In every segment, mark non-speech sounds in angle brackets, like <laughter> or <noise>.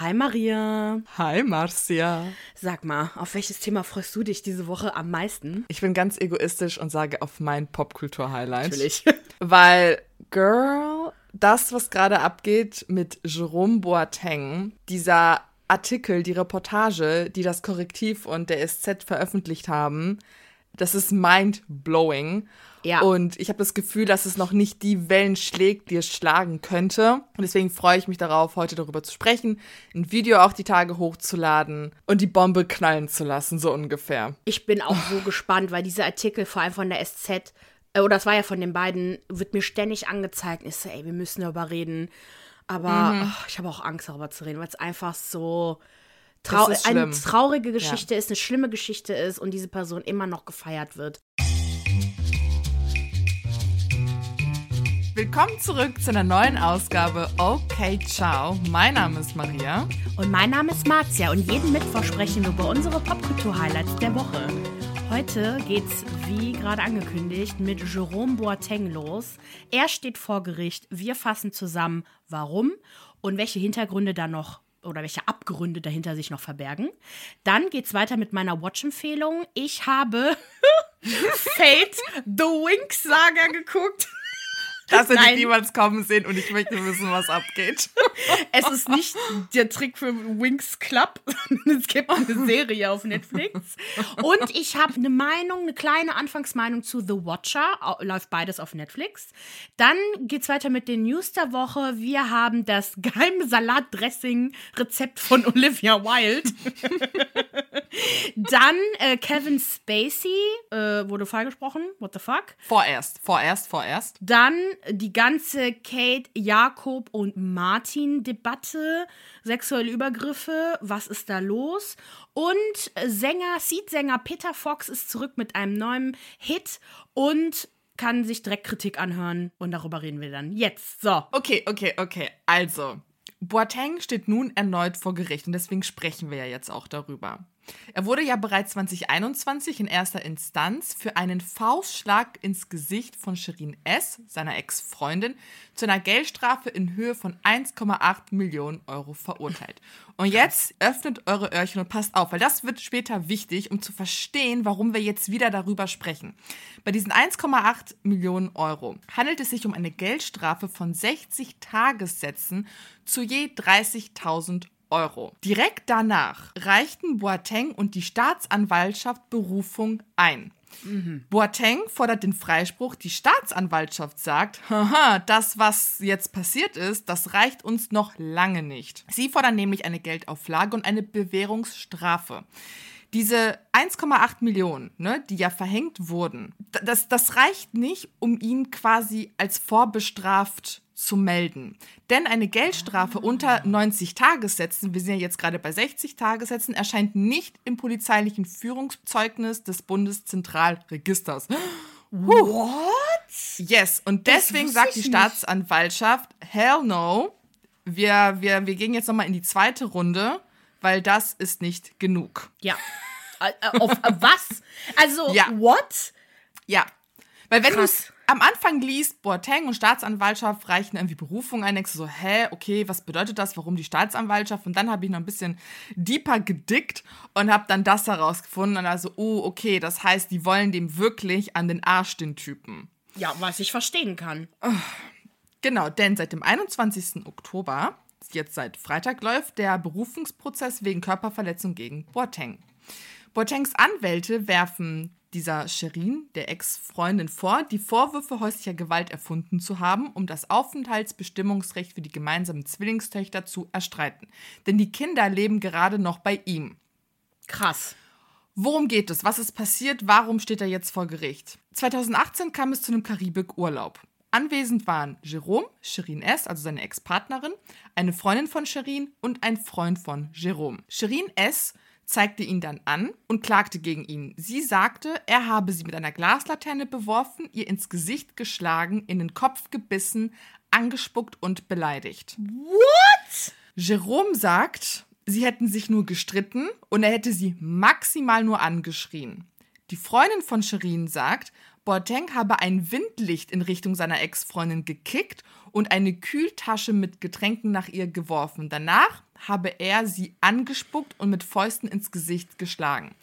Hi Maria. Hi Marcia. Sag mal, auf welches Thema freust du dich diese Woche am meisten? Ich bin ganz egoistisch und sage auf mein Popkultur-Highlight. Natürlich. <laughs> Weil, Girl, das, was gerade abgeht mit Jerome Boateng, dieser Artikel, die Reportage, die das Korrektiv und der SZ veröffentlicht haben, das ist mind-blowing. Ja. Und ich habe das Gefühl, dass es noch nicht die Wellen schlägt, die es schlagen könnte. Und deswegen freue ich mich darauf, heute darüber zu sprechen, ein Video auch die Tage hochzuladen und die Bombe knallen zu lassen, so ungefähr. Ich bin auch so gespannt, weil dieser Artikel, vor allem von der SZ, äh, oder das war ja von den beiden, wird mir ständig angezeigt. Ich so, ey, wir müssen darüber reden. Aber Mhm. ach, ich habe auch Angst, darüber zu reden, weil es einfach so trau eine traurige Geschichte ist, eine schlimme Geschichte ist und diese Person immer noch gefeiert wird. Willkommen zurück zu einer neuen Ausgabe Okay Ciao. Mein Name ist Maria. Und mein Name ist Marzia und jeden Mittwoch sprechen wir über unsere Popkultur-Highlights der Woche. Heute geht's, wie gerade angekündigt, mit Jerome Boateng los. Er steht vor Gericht. Wir fassen zusammen, warum und welche Hintergründe da noch oder welche Abgründe dahinter sich noch verbergen. Dann geht's weiter mit meiner Watch-Empfehlung. Ich habe <laughs> Fate the Winx Saga geguckt. Das hätte ich Nein. niemals kommen sehen und ich möchte wissen, was abgeht. <laughs> Es ist nicht der Trick für Winx Club. <laughs> es gibt eine Serie auf Netflix. Und ich habe eine Meinung, eine kleine Anfangsmeinung zu The Watcher. Läuft beides auf Netflix. Dann geht's weiter mit den News der Woche. Wir haben das geheime Salatdressing-Rezept von Olivia Wilde. <laughs> Dann äh, Kevin Spacey, äh, wurde freigesprochen. What the fuck? Vorerst, vorerst, vorerst. Dann die ganze Kate, Jakob und Martin-Debatte, sexuelle Übergriffe, was ist da los? Und Sänger, Seed-Sänger Peter Fox ist zurück mit einem neuen Hit und kann sich direkt Kritik anhören. Und darüber reden wir dann jetzt. So. Okay, okay, okay. Also, Boateng steht nun erneut vor Gericht und deswegen sprechen wir ja jetzt auch darüber. Er wurde ja bereits 2021 in erster Instanz für einen Faustschlag ins Gesicht von Shirin S., seiner Ex-Freundin, zu einer Geldstrafe in Höhe von 1,8 Millionen Euro verurteilt. Und jetzt öffnet eure Öhrchen und passt auf, weil das wird später wichtig, um zu verstehen, warum wir jetzt wieder darüber sprechen. Bei diesen 1,8 Millionen Euro handelt es sich um eine Geldstrafe von 60 Tagessätzen zu je 30.000 Euro. Direkt danach reichten Boateng und die Staatsanwaltschaft Berufung ein. Boateng fordert den Freispruch, die Staatsanwaltschaft sagt, haha, das, was jetzt passiert ist, das reicht uns noch lange nicht. Sie fordern nämlich eine Geldauflage und eine Bewährungsstrafe. Diese 1,8 Millionen, ne, die ja verhängt wurden, das, das reicht nicht, um ihn quasi als vorbestraft zu melden. Denn eine Geldstrafe unter 90 Tagessätzen, wir sind ja jetzt gerade bei 60 Tagessätzen, erscheint nicht im polizeilichen Führungszeugnis des Bundeszentralregisters. What? Yes, und deswegen sagt die nicht. Staatsanwaltschaft, hell no, wir, wir, wir gehen jetzt nochmal in die zweite Runde, weil das ist nicht genug. Ja. Äh, äh, Auf äh, was? Also, Ja. what? Ja. Weil wenn du es am Anfang liest, Boateng und Staatsanwaltschaft reichen irgendwie Berufung ein, denkst du so, hä, okay, was bedeutet das, warum die Staatsanwaltschaft? Und dann habe ich noch ein bisschen deeper gedickt und habe dann das herausgefunden und also, oh, okay, das heißt, die wollen dem wirklich an den Arsch, den Typen. Ja, was ich verstehen kann. Genau, denn seit dem 21. Oktober, jetzt seit Freitag, läuft der Berufungsprozess wegen Körperverletzung gegen Boateng. Boatengs Anwälte werfen dieser Sherin, der Ex-Freundin, vor, die Vorwürfe häuslicher Gewalt erfunden zu haben, um das Aufenthaltsbestimmungsrecht für die gemeinsamen Zwillingstöchter zu erstreiten. Denn die Kinder leben gerade noch bei ihm. Krass. Worum geht es? Was ist passiert? Warum steht er jetzt vor Gericht? 2018 kam es zu einem Karibik-Urlaub. Anwesend waren Jerome, Shirin S., also seine Ex-Partnerin, eine Freundin von Shirin und ein Freund von Jerome. Shirin S. zeigte ihn dann an und klagte gegen ihn. Sie sagte, er habe sie mit einer Glaslaterne beworfen, ihr ins Gesicht geschlagen, in den Kopf gebissen, angespuckt und beleidigt. What? Jerome sagt, sie hätten sich nur gestritten und er hätte sie maximal nur angeschrien. Die Freundin von Shirin sagt, Boateng habe ein Windlicht in Richtung seiner Ex-Freundin gekickt und eine Kühltasche mit Getränken nach ihr geworfen. Danach habe er sie angespuckt und mit Fäusten ins Gesicht geschlagen.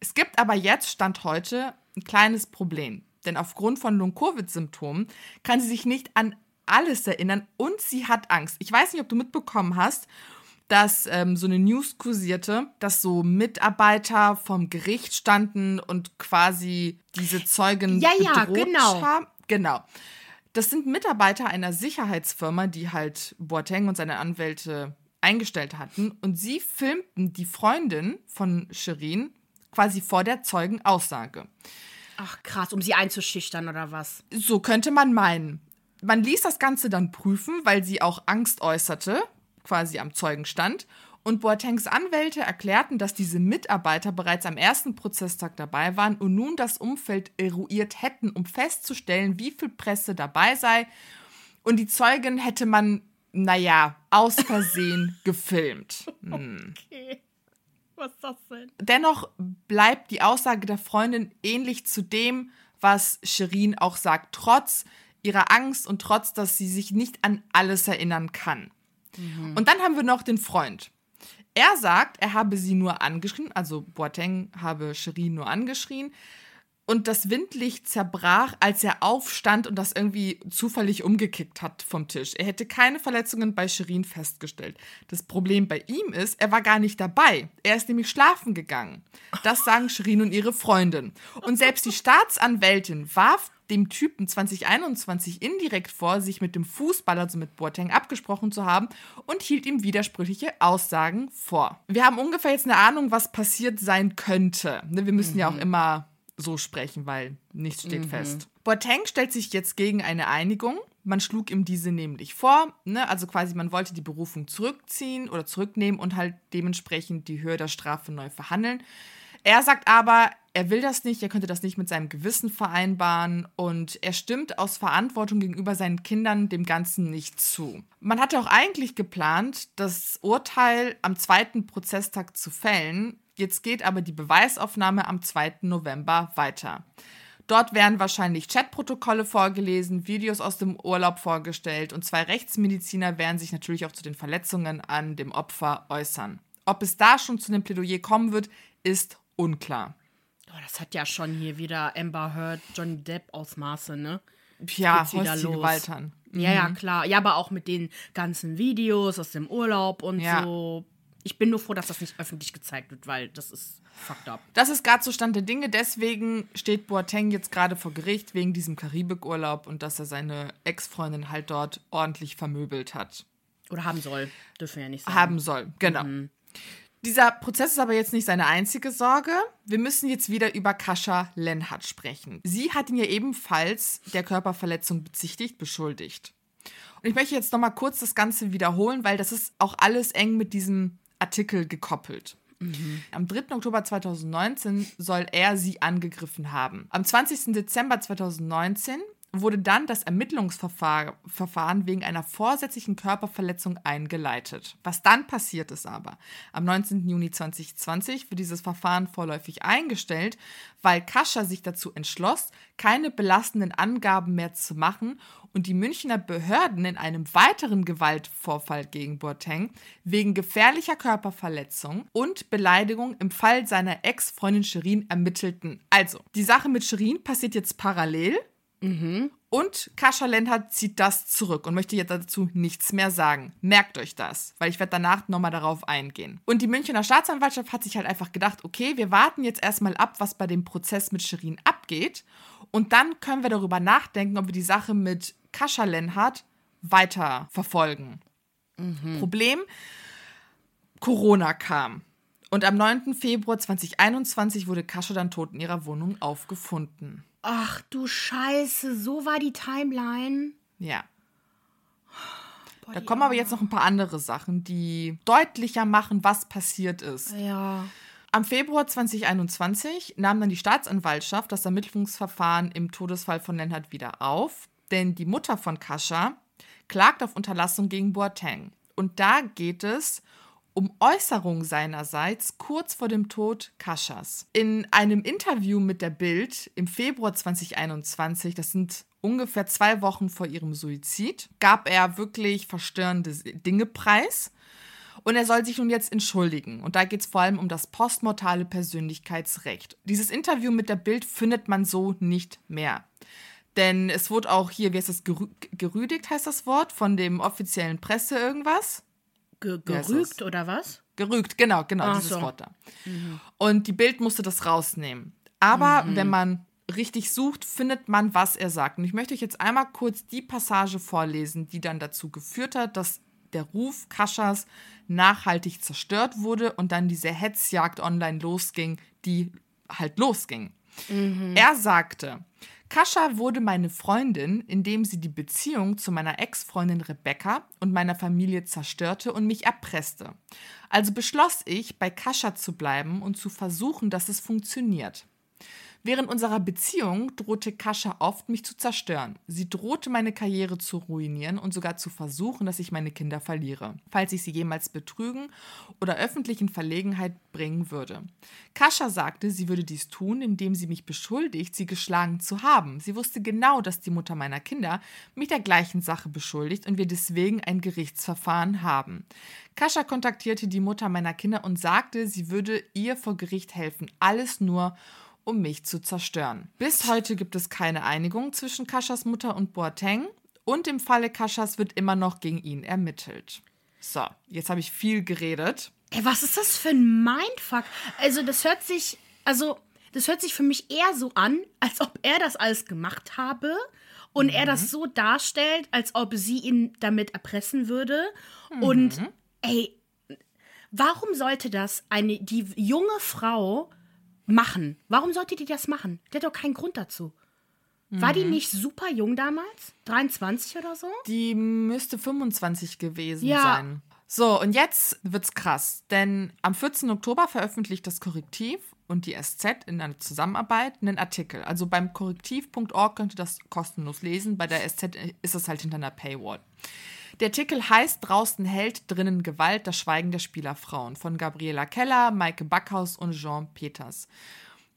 Es gibt aber jetzt, Stand heute, ein kleines Problem. Denn aufgrund von Long-Covid-Symptomen kann sie sich nicht an alles erinnern und sie hat Angst. Ich weiß nicht, ob du mitbekommen hast, dass ähm, so eine News kursierte, dass so Mitarbeiter vom Gericht standen und quasi diese Zeugen ja, ja, bedroht genau. haben. Genau. Das sind Mitarbeiter einer Sicherheitsfirma, die halt Boateng und seine Anwälte eingestellt hatten. Und sie filmten die Freundin von Shirin quasi vor der Zeugenaussage. Ach krass, um sie einzuschüchtern oder was? So könnte man meinen. Man ließ das Ganze dann prüfen, weil sie auch Angst äußerte, quasi am Zeugenstand. Und Boatengs Anwälte erklärten, dass diese Mitarbeiter bereits am ersten Prozesstag dabei waren und nun das Umfeld eruiert hätten, um festzustellen, wie viel Presse dabei sei. Und die Zeugin hätte man, naja, aus Versehen <laughs> gefilmt. Hm. Okay. Was ist das denn? Dennoch bleibt die Aussage der Freundin ähnlich zu dem, was Shirin auch sagt, trotz ihrer Angst und trotz, dass sie sich nicht an alles erinnern kann. Und dann haben wir noch den Freund. Er sagt, er habe sie nur angeschrien, also Boateng habe Shirin nur angeschrien. Und das Windlicht zerbrach, als er aufstand und das irgendwie zufällig umgekickt hat vom Tisch. Er hätte keine Verletzungen bei Shirin festgestellt. Das Problem bei ihm ist, er war gar nicht dabei. Er ist nämlich schlafen gegangen. Das sagen Shirin und ihre Freundin. Und selbst die Staatsanwältin warf dem Typen 2021 indirekt vor, sich mit dem Fußballer, also mit Boateng, abgesprochen zu haben und hielt ihm widersprüchliche Aussagen vor. Wir haben ungefähr jetzt eine Ahnung, was passiert sein könnte. Ne, Wir müssen ja auch immer so sprechen, weil nichts steht fest. Boateng stellt sich jetzt gegen eine Einigung. Man schlug ihm diese nämlich vor. Ne? Also quasi, man wollte die Berufung zurückziehen oder zurücknehmen und halt dementsprechend die Höhe der Strafe neu verhandeln. Er sagt aber, er will das nicht, er könnte das nicht mit seinem Gewissen vereinbaren und er stimmt aus Verantwortung gegenüber seinen Kindern dem Ganzen nicht zu. Man hatte auch eigentlich geplant, das Urteil am zweiten Prozesstag zu fällen. Jetzt geht aber die Beweisaufnahme am 2. November weiter. Dort werden wahrscheinlich Chatprotokolle vorgelesen, Videos aus dem Urlaub vorgestellt und zwei Rechtsmediziner werden sich natürlich auch zu den Verletzungen an dem Opfer äußern. Ob es da schon zu einem Plädoyer kommen wird, ist unklar. Oh, das hat ja schon hier wieder Amber Heard, Johnny Depp Ausmaße, ne? Ja, häusliche los. Gewalt an. Ja, ja, klar. Ja, aber auch mit den ganzen Videos aus dem Urlaub und Ja. so. Ich bin nur froh, dass das nicht öffentlich gezeigt wird, weil das ist fucked up. Das ist gerade so Stand der Dinge. Deswegen steht Boateng jetzt gerade vor Gericht wegen diesem Karibikurlaub und dass er seine Ex-Freundin halt dort ordentlich vermöbelt hat. Oder haben soll. Dürfen wir ja nicht sagen. Haben soll, genau. Dieser Prozess ist aber jetzt nicht seine einzige Sorge. Wir müssen jetzt wieder über Kascha Lenhardt sprechen. Sie hat ihn ja ebenfalls der Körperverletzung bezichtigt, beschuldigt. Und ich möchte jetzt nochmal kurz das Ganze wiederholen, weil das ist auch alles eng mit diesem Artikel gekoppelt. Am 3. Oktober 2019 soll er sie angegriffen haben. Am 20. Dezember 2019 wurde dann das Ermittlungsverfahren Verfahren wegen einer vorsätzlichen Körperverletzung eingeleitet. Was dann passiert ist aber, am 19. Juni 2020 wird dieses Verfahren vorläufig eingestellt, weil Kascha sich dazu entschloss, keine belastenden Angaben mehr zu machen und die Münchner Behörden in einem weiteren Gewaltvorfall gegen Boateng wegen gefährlicher Körperverletzung und Beleidigung im Fall seiner Ex-Freundin Shirin ermittelten. Also, die Sache mit Shirin passiert jetzt parallel und Kascha Lenhardt zieht das zurück und möchte jetzt dazu nichts mehr sagen. Merkt euch das, weil ich werde danach nochmal darauf eingehen. Und die Münchner Staatsanwaltschaft hat sich halt einfach gedacht, okay, wir warten jetzt erstmal ab, was bei dem Prozess mit Shirin abgeht. Und dann können wir darüber nachdenken, ob wir die Sache mit Kascha Lenhardt weiter verfolgen. Problem, Corona kam. Und am 9. Februar 2021 wurde Kascha dann tot in ihrer Wohnung aufgefunden. Ach du Scheiße, so war die Timeline. Ja. Boah, Da kommen aber jetzt noch ein paar andere Sachen, die deutlicher machen, was passiert ist. Ja. Am Februar 2021 nahm dann die Staatsanwaltschaft das Ermittlungsverfahren im Todesfall von Lenhard wieder auf, denn die Mutter von Kascha klagt auf Unterlassung gegen Boateng. Und da geht es um Äußerungen seinerseits kurz vor dem Tod Kaschas. In einem Interview mit der Bild im Februar 2021, das sind ungefähr zwei Wochen vor ihrem Suizid, gab er wirklich verstörende Dinge preis. Und er soll sich nun jetzt entschuldigen. Und da geht es vor allem um das postmortale Persönlichkeitsrecht. Dieses Interview mit der Bild findet man so nicht mehr. Denn es wurde auch hier, wie heißt das, gerü gerüdigt heißt das Wort, von dem offiziellen Presse irgendwas. Ge gerügt oder was? Gerügt, genau, genau, Ach dieses so. Wort da. Mhm. Und die Bild musste das rausnehmen. Aber mhm. wenn man richtig sucht, findet man, was er sagt. Und ich möchte euch jetzt einmal kurz die Passage vorlesen, die dann dazu geführt hat, dass der Ruf Kaschas nachhaltig zerstört wurde und dann diese Hetzjagd online losging, die halt losging. Mhm. Er sagte, Kascha wurde meine Freundin, indem sie die Beziehung zu meiner Ex-Freundin Rebecca und meiner Familie zerstörte und mich erpresste. Also beschloss ich, bei Kascha zu bleiben und zu versuchen, dass es funktioniert. Während unserer Beziehung drohte Kascha oft, mich zu zerstören. Sie drohte, meine Karriere zu ruinieren und sogar zu versuchen, dass ich meine Kinder verliere, falls ich sie jemals betrügen oder öffentlich in Verlegenheit bringen würde. Kascha sagte, sie würde dies tun, indem sie mich beschuldigt, sie geschlagen zu haben. Sie wusste genau, dass die Mutter meiner Kinder mich der gleichen Sache beschuldigt und wir deswegen ein Gerichtsverfahren haben. Kascha kontaktierte die Mutter meiner Kinder und sagte, sie würde ihr vor Gericht helfen. Alles nur, um mich zu zerstören. Bis heute gibt es keine Einigung zwischen Kaschas Mutter und Boateng und im Falle Kaschas wird immer noch gegen ihn ermittelt. So, jetzt habe ich viel geredet. Ey, was ist das für ein Mindfuck? Also, das hört sich, also, das hört sich für mich eher so an, als ob er das alles gemacht habe und mhm. er das mhm. so darstellt, als ob sie ihn damit erpressen würde. Mhm. Und, ey, warum sollte das eine, die junge Frau machen. Warum sollte die das machen? Der hat doch keinen Grund dazu. War die mhm. nicht super jung damals? 23 oder so? Die müsste 25 gewesen ja. sein. So, und jetzt wird's krass, denn am 14. Oktober veröffentlicht das Korrektiv und die SZ in einer Zusammenarbeit einen Artikel. Also beim korrektiv.org könnt ihr das kostenlos lesen, bei der SZ ist es halt hinter einer Paywall. Der Artikel heißt Draußen Held, drinnen Gewalt, das Schweigen der Spielerfrauen von Gabriela Keller, Maike Backhaus und Jean Peters.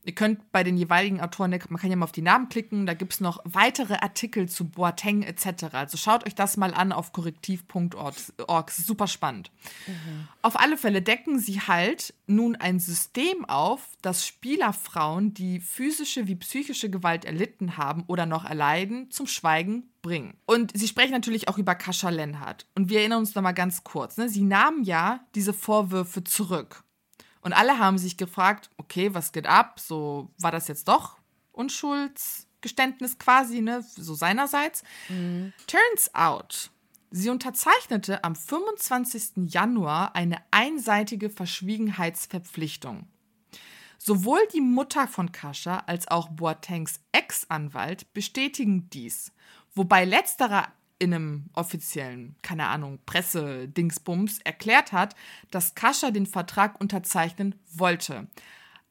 Ihr könnt bei den jeweiligen Autoren, man kann ja mal auf die Namen klicken, da gibt es noch weitere Artikel zu Boateng etc. Also schaut euch das mal an auf korrektiv.org. Super spannend. Mhm. Auf alle Fälle decken sie halt nun ein System auf, das Spielerfrauen, die physische wie psychische Gewalt erlitten haben oder noch erleiden, zum Schweigen bringen. Und sie sprechen natürlich auch über Kascha Lenhardt. Und wir erinnern uns noch mal ganz kurz. Ne? Sie nahmen ja diese Vorwürfe zurück. Und alle haben sich gefragt, okay, was geht ab? So war das jetzt doch Unschuldsgeständnis quasi, ne? So seinerseits. Mhm. Turns out, sie unterzeichnete am 25. Januar eine einseitige Verschwiegenheitsverpflichtung. Sowohl die Mutter von Kascha als auch Boatengs Ex-Anwalt bestätigen dies, wobei letzterer in einem offiziellen, keine Ahnung, Presse-Dingsbums erklärt hat, dass Kascha den Vertrag unterzeichnen wollte.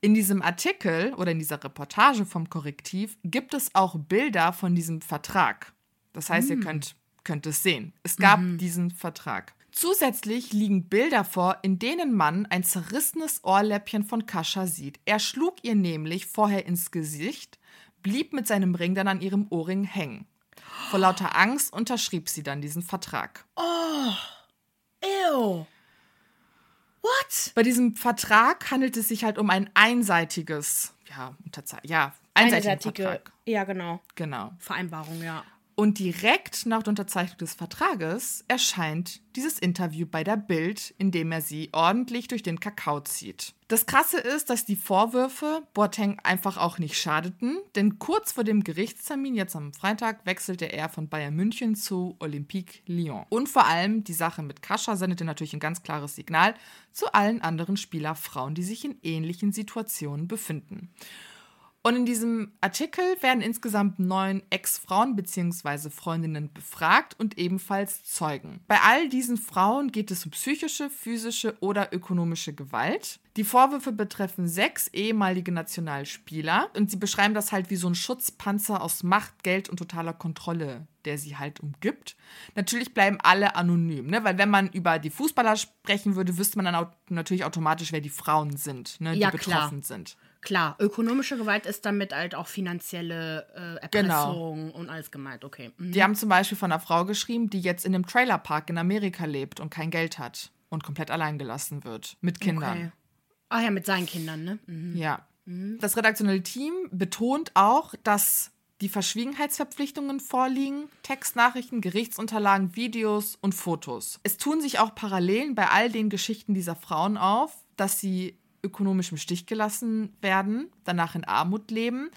In diesem Artikel oder in dieser Reportage vom Korrektiv gibt es auch Bilder von diesem Vertrag. Das heißt, mhm. ihr könnt, könnt es sehen. Es gab mhm. diesen Vertrag. Zusätzlich liegen Bilder vor, in denen man ein zerrissenes Ohrläppchen von Kascha sieht. Er schlug ihr nämlich vorher ins Gesicht, blieb mit seinem Ring dann an ihrem Ohrring hängen. Vor lauter Angst unterschrieb sie dann diesen Vertrag. Oh, ew. What? Bei diesem Vertrag handelt es sich halt um ein einseitiges, ja, Unterze ja, einseitigen Einseitige, Vertrag. Ja, genau. Genau. Vereinbarung, ja. Und direkt nach der Unterzeichnung des Vertrages erscheint dieses Interview bei der Bild, in dem er sie ordentlich durch den Kakao zieht. Das Krasse ist, dass die Vorwürfe Boateng einfach auch nicht schadeten, denn kurz vor dem Gerichtstermin, jetzt am Freitag, wechselte er von Bayern München zu Olympique Lyon. Und vor allem die Sache mit Kascha sendete natürlich ein ganz klares Signal zu allen anderen Spielerfrauen, die sich in ähnlichen Situationen befinden. Und in diesem Artikel werden insgesamt neun Ex-Frauen bzw. Freundinnen befragt und ebenfalls Zeugen. Bei all diesen Frauen geht es um psychische, physische oder ökonomische Gewalt. Die Vorwürfe betreffen sechs ehemalige Nationalspieler und sie beschreiben das halt wie so ein Schutzpanzer aus Macht, Geld und totaler Kontrolle, der sie halt umgibt. Natürlich bleiben alle anonym, ne? weil wenn man über die Fußballer sprechen würde, wüsste man dann auch natürlich automatisch, wer die Frauen sind, ne? die Ja, betroffen klar. sind. Klar, ökonomische Gewalt ist damit halt auch finanzielle äh, Genau. Erpressung und alles gemeint, okay. Mhm. Die haben zum Beispiel von einer Frau geschrieben, die jetzt in einem Trailerpark in Amerika lebt und kein Geld hat und komplett allein gelassen wird mit Kindern. Okay. Ach ja, mit seinen Kindern, ne? Mhm. Ja. Das redaktionelle Team betont auch, dass die Verschwiegenheitsverpflichtungen vorliegen, Textnachrichten, Gerichtsunterlagen, Videos und Fotos. Es tun sich auch Parallelen bei all den Geschichten dieser Frauen auf, dass sie ökonomisch im Stich gelassen werden, danach in Armut leben.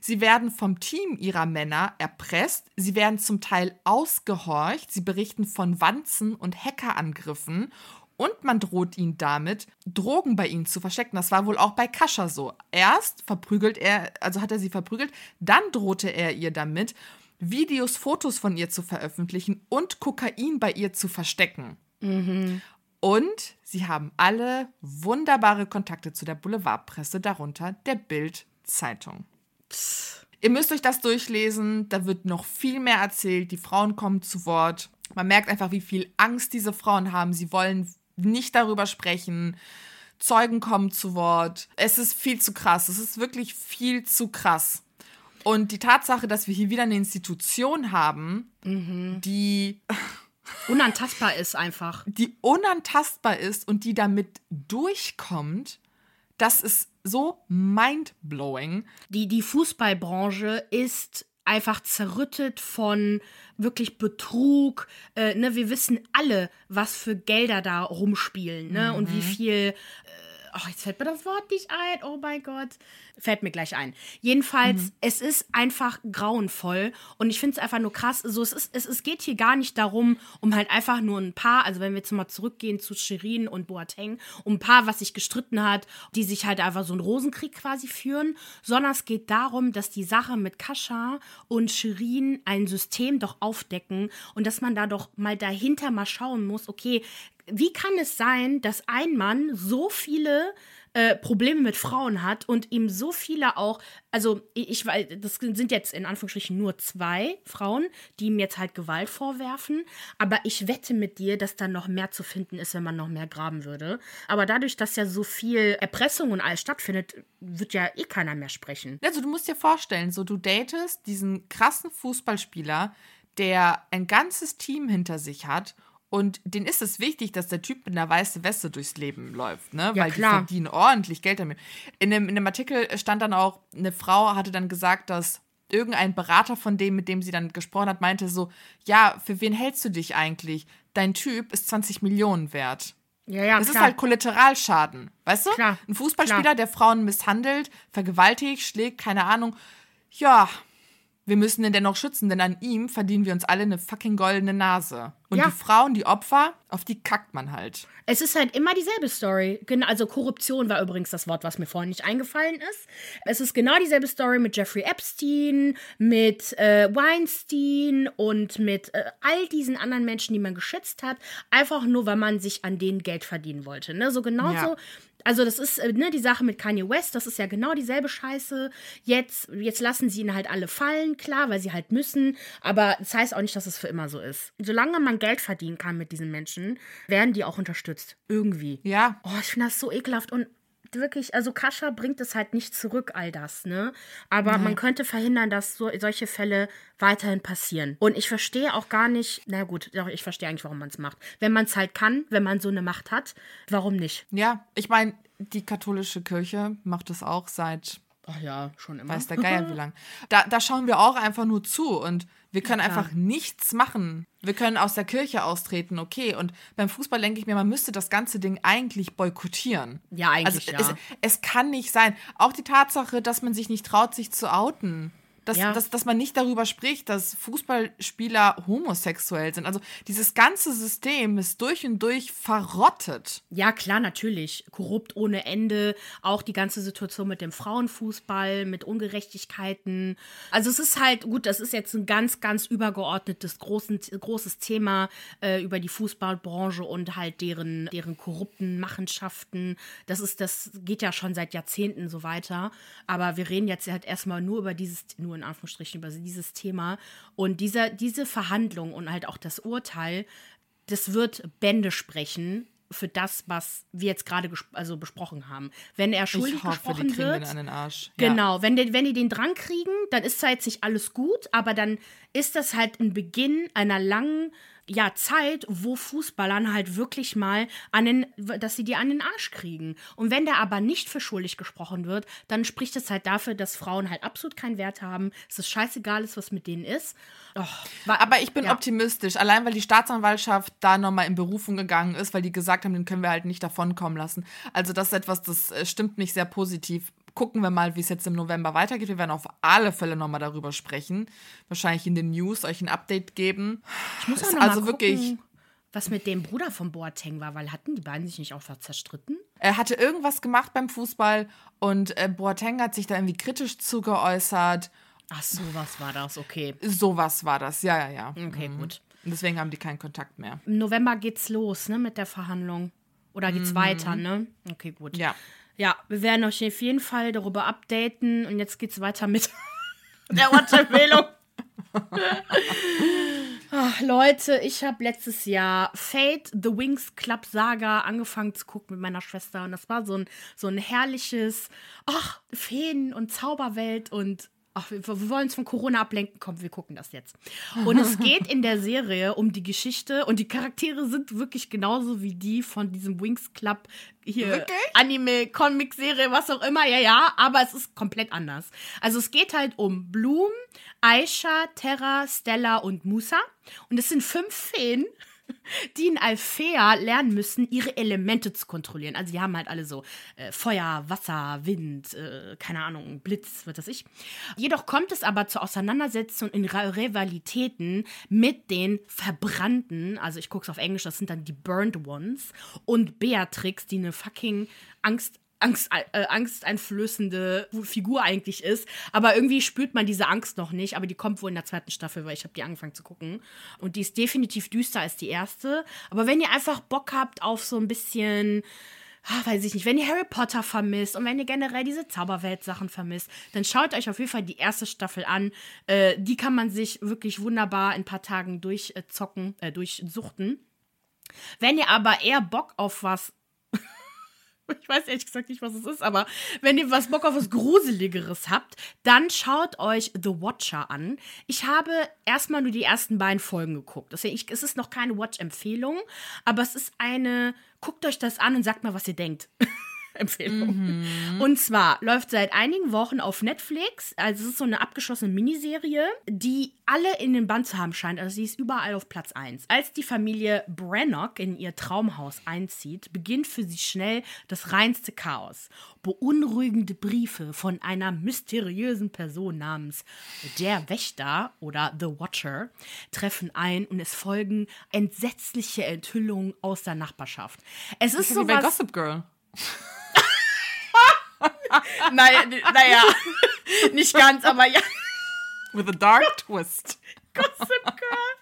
Sie werden vom Team ihrer Männer erpresst, sie werden zum Teil ausgehorcht, sie berichten von Wanzen und Hackerangriffen und man droht ihnen damit, Drogen bei ihnen zu verstecken. Das war wohl auch bei Kascha so. Erst verprügelt er, also hat er sie verprügelt, dann drohte er ihr damit, Videos, Fotos von ihr zu veröffentlichen und Kokain bei ihr zu verstecken. Und sie haben alle wunderbare Kontakte zu der Boulevardpresse, darunter der Bild-Zeitung. Ihr müsst euch das durchlesen, da wird noch viel mehr erzählt, die Frauen kommen zu Wort. Man merkt einfach, wie viel Angst diese Frauen haben. Sie wollen nicht darüber sprechen. Zeugen kommen zu Wort. Es ist viel zu krass. Es ist wirklich viel zu krass. Und die Tatsache, dass wir hier wieder eine Institution haben, die Unantastbar ist einfach. die unantastbar ist und die damit durchkommt, das ist so mindblowing. Die, die Fußballbranche ist einfach zerrüttet von wirklich Betrug. Äh, ne, wir wissen alle, was für Gelder da rumspielen ne? und wie viel. Ach, jetzt fällt mir das Wort nicht ein. Oh mein Gott. Fällt mir gleich ein. Jedenfalls, es ist einfach grauenvoll und ich finde es einfach nur krass. So, es, ist, es, es geht hier gar nicht darum, um halt einfach nur ein paar, also wenn wir jetzt mal zurückgehen zu Shirin und Boateng, um ein paar, was sich gestritten hat, die sich halt einfach so einen Rosenkrieg quasi führen, sondern es geht darum, dass die Sache mit Kascha und Shirin ein System doch aufdecken und dass man da doch mal dahinter mal schauen muss, okay, wie kann es sein, dass ein Mann so viele äh, Probleme mit Frauen hat und ihm so viele auch, also ich, weiß, das sind jetzt in Anführungsstrichen nur zwei Frauen, die ihm jetzt halt Gewalt vorwerfen, aber ich wette mit dir, dass da noch mehr zu finden ist, wenn man noch mehr graben würde. Aber dadurch, dass ja so viel Erpressung und alles stattfindet, wird ja eh keiner mehr sprechen. Also du musst dir vorstellen, so du datest diesen krassen Fußballspieler, der ein ganzes Team hinter sich hat und denen ist es wichtig, dass der Typ mit einer weißen Weste durchs Leben läuft, ne? Ja, Weil klar. die verdienen ordentlich Geld damit. In dem, in dem Artikel stand dann auch, eine Frau hatte dann gesagt, dass irgendein Berater von dem, mit dem sie dann gesprochen hat, meinte so, ja, für wen hältst du dich eigentlich? Dein Typ ist 20 Millionen wert. Ja, ja, Das ist klar. halt Kollateralschaden, weißt du? Klar, Ein Fußballspieler, klar. der Frauen misshandelt, vergewaltigt, schlägt, keine Ahnung. Ja, wir müssen den dennoch schützen, denn an ihm verdienen wir uns alle eine fucking goldene Nase. Und Ja. die Frauen, die Opfer, auf die kackt man halt. Es ist halt immer dieselbe Story. Genau, also Korruption war übrigens das Wort, was mir vorhin nicht eingefallen ist. Es ist genau dieselbe Story mit Jeffrey Epstein, mit äh, Weinstein und mit äh, all diesen anderen Menschen, die man geschützt hat, einfach nur, weil man sich an denen Geld verdienen wollte. Ne? So genauso. Ja. Also das ist äh, ne, die Sache mit Kanye West, das ist ja genau dieselbe Scheiße. Jetzt, jetzt lassen sie ihn halt alle fallen, klar, weil sie halt müssen. Aber das heißt auch nicht, dass es für immer so ist. Solange man Geld verdienen kann mit diesen Menschen, werden die auch unterstützt. Irgendwie. Ja, Oh, ich finde das so ekelhaft und wirklich, also Kascha bringt es halt nicht zurück, all das, ne? Aber man könnte verhindern, dass so, solche Fälle weiterhin passieren. Und ich verstehe auch gar nicht, na gut, doch, ich verstehe eigentlich, warum man es macht. Wenn man es halt kann, wenn man so eine Macht hat, warum nicht? ja. Ich meine, die katholische Kirche macht das auch seit Ach ja, schon immer. weiß der Geier wie <laughs> lang. Da, da schauen wir auch einfach nur zu und wir können klar. einfach nichts machen. Wir können aus der Kirche austreten, okay. Und beim Fußball denke ich mir, man müsste das ganze Ding eigentlich boykottieren. Ja, eigentlich also ja. Es, es kann nicht sein. Auch die Tatsache, dass man sich nicht traut, sich zu outen. Dass, Ja. dass, dass man nicht darüber spricht, dass Fußballspieler homosexuell sind. Also dieses ganze System ist durch und durch verrottet. Ja, klar, natürlich. Korrupt ohne Ende. Auch die ganze Situation mit dem Frauenfußball, mit Ungerechtigkeiten. Also es ist halt, gut, das ist jetzt ein ganz, ganz übergeordnetes, großen, großes Thema äh, über die Fußballbranche und halt deren, deren korrupten Machenschaften. Das ist, das geht ja schon seit Jahrzehnten so weiter. Aber wir reden jetzt halt erstmal nur über dieses, nur in Anführungsstrichen, über dieses Thema. Und dieser, diese Verhandlung und halt auch das Urteil, das wird Bände sprechen für das, was wir jetzt gerade also besprochen haben. Wenn er schuldig ich hoffe, die gesprochen kriegen wird, den an den Arsch. Ja. Genau, wenn, die, wenn die den dran kriegen, dann ist da jetzt nicht alles gut, aber dann ist das halt ein Beginn einer langen ja, Zeit, wo Fußballern halt wirklich mal an den, dass sie die an den Arsch kriegen. Und wenn der aber nicht für schuldig gesprochen wird, dann spricht es halt dafür, dass Frauen halt absolut keinen Wert haben, dass es scheißegal ist, was mit denen ist. Wa- Aber ich bin Ja. optimistisch, allein weil die Staatsanwaltschaft da nochmal in Berufung gegangen ist, weil die gesagt haben, den können wir halt nicht davonkommen lassen. Also das ist etwas, das äh, stimmt mich sehr positiv. Gucken wir mal, wie es jetzt im November weitergeht. Wir werden auf alle Fälle nochmal darüber sprechen. Wahrscheinlich in den News euch ein Update geben. ich muss auch noch mal also gucken, wirklich- was mit dem Bruder von Boateng war, weil hatten die beiden sich nicht auch zerstritten? Er hatte irgendwas gemacht beim Fußball und äh, Boateng hat sich da irgendwie kritisch zugeäußert. Ach so, was war das? Okay. Sowas war das, ja, ja, ja. Okay, gut. Und deswegen haben die keinen Kontakt mehr. Im November geht's los, ne, mit der Verhandlung. Oder geht's weiter, ne? Okay, gut. Ja. Ja, wir werden euch auf jeden Fall darüber updaten. Und jetzt geht's weiter mit <laughs> der Watch-Empfehlung. <laughs> Ach, Leute, ich habe letztes Jahr Fate The Wings Club Saga angefangen zu gucken mit meiner Schwester. Und das war so ein, so ein herrliches, ach, Feen und Zauberwelt und ach, wir, wir wollen uns von Corona ablenken. Komm, wir gucken das jetzt. Und es geht in der Serie um die Geschichte und die Charaktere sind wirklich genauso wie die von diesem Wings Club hier Wirklich? Anime, Comic, Serie, was auch immer. Ja, ja, aber es ist komplett anders. Also es geht halt um Bloom, Aisha, Terra, Stella und Musa. Und es sind fünf Feen, die in Alfea lernen müssen, ihre Elemente zu kontrollieren. Also die haben halt alle so äh, Feuer, Wasser, Wind, äh, keine Ahnung, Blitz, was weiß ich. Jedoch kommt es aber zur Auseinandersetzung in Rivalitäten mit den Verbrannten, also ich gucke es auf Englisch, das sind dann die Burned Ones, und Beatrix, die eine fucking Angst Angst, äh, angsteinflößende Figur eigentlich ist. Aber irgendwie spürt man diese Angst noch nicht. Aber die kommt wohl in der zweiten Staffel, weil ich habe die angefangen zu gucken. Und die ist definitiv düster als die erste. Aber wenn ihr einfach Bock habt auf so ein bisschen, ah, weiß ich nicht, wenn ihr Harry Potter vermisst und wenn ihr generell diese Zauberwelt-Sachen vermisst, dann schaut euch auf jeden Fall die erste Staffel an. Äh, die kann man sich wirklich wunderbar in ein paar Tagen durchzocken, äh, durchsuchten. Wenn ihr aber eher Bock auf was <laughs> ich weiß ehrlich gesagt nicht, was es ist, aber wenn ihr was Bock auf was Gruseligeres habt, dann schaut euch The Watcher an. Ich habe erstmal nur die ersten beiden Folgen geguckt. Deswegen, ich, es ist noch keine Watch-Empfehlung, aber es ist eine, guckt euch das an und sagt mal, was ihr denkt. <laughs> Empfehlung. Und zwar läuft seit einigen Wochen auf Netflix. Also es ist so eine abgeschlossene Miniserie, die alle in den Band zu haben scheint. Also sie ist überall auf Platz 1. Als die Familie Brannock in ihr Traumhaus einzieht, beginnt für sie schnell das reinste Chaos. Beunruhigende Briefe von einer mysteriösen Person namens der Wächter oder The Watcher treffen ein und es folgen entsetzliche Enthüllungen aus der Nachbarschaft. Es ist So wie bei Gossip Girl. <laughs> Naja, naja, nicht ganz, aber ja. With a dark twist. Gossip Girl.